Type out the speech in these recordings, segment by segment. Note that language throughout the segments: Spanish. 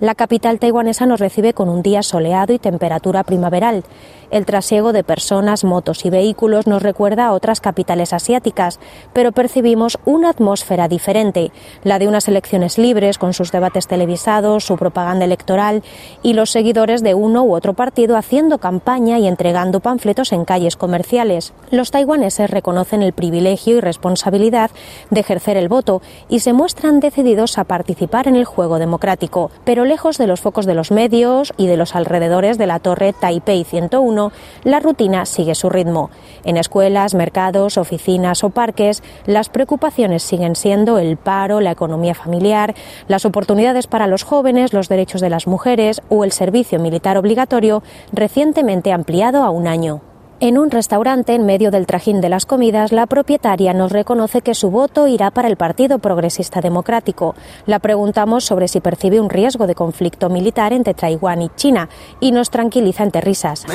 La capital taiwanesa nos recibe con un día soleado y temperatura primaveral. El trasiego de personas, motos y vehículos nos recuerda a otras capitales asiáticas, pero percibimos una atmósfera diferente, la de unas elecciones libres con sus debates televisados, su propaganda electoral y los seguidores de uno u otro partido haciendo campaña y entregando panfletos en calles comerciales. Los taiwaneses reconocen el privilegio y responsabilidad de ejercer el voto y se muestran decididos a participar en el juego democrático, pero lejos de los focos de los medios y de los alrededores de la torre Taipei 101, la rutina sigue su ritmo. En escuelas, mercados, oficinas o parques, las preocupaciones siguen siendo el paro, la economía familiar, las oportunidades para los jóvenes, los derechos de las mujeres o el servicio militar obligatorio recientemente ampliado a un año. En un restaurante, en medio del trajín de las comidas, la propietaria nos reconoce que su voto irá para el Partido Progresista Democrático. La preguntamos sobre si percibe un riesgo de conflicto militar entre Taiwán y China y nos tranquiliza entre risas.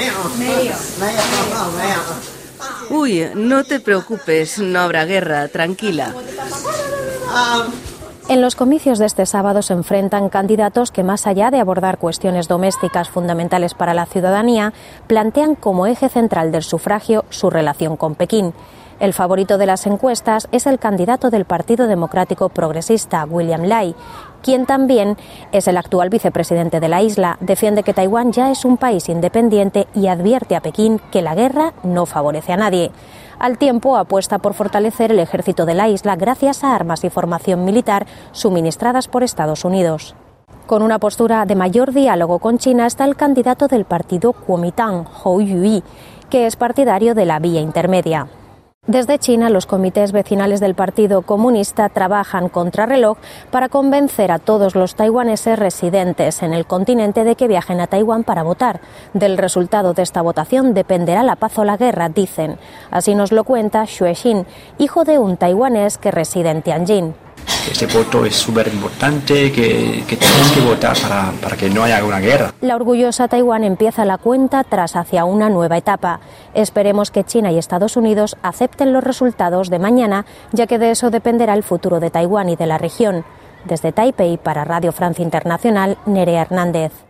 Uy, no te preocupes, no habrá guerra, tranquila. En los comicios de este sábado se enfrentan candidatos que, más allá de abordar cuestiones domésticas fundamentales para la ciudadanía, plantean como eje central del sufragio su relación con Pekín. El favorito de las encuestas es el candidato del Partido Democrático Progresista, William Lai, quien también es el actual vicepresidente de la isla, defiende que Taiwán ya es un país independiente y advierte a Pekín que la guerra no favorece a nadie. Al tiempo apuesta por fortalecer el ejército de la isla gracias a armas y formación militar suministradas por Estados Unidos. Con una postura de mayor diálogo con China está el candidato del partido Kuomintang, Hou Yui, que es partidario de la vía intermedia. Desde China, los comités vecinales del Partido Comunista trabajan contrarreloj para convencer a todos los taiwaneses residentes en el continente de que viajen a Taiwán para votar. Del resultado de esta votación dependerá la paz o la guerra, dicen. Así nos lo cuenta Xue Xin, hijo de un taiwanés que reside en Tianjin. Este voto es súper importante, que, que tenemos que votar para, para que no haya una guerra. La orgullosa Taiwán empieza la cuenta tras hacia una nueva etapa. Esperemos que China y Estados Unidos acepten los resultados de mañana, ya que de eso dependerá el futuro de Taiwán y de la región. Desde Taipei para Radio Francia Internacional, Nerea Hernández.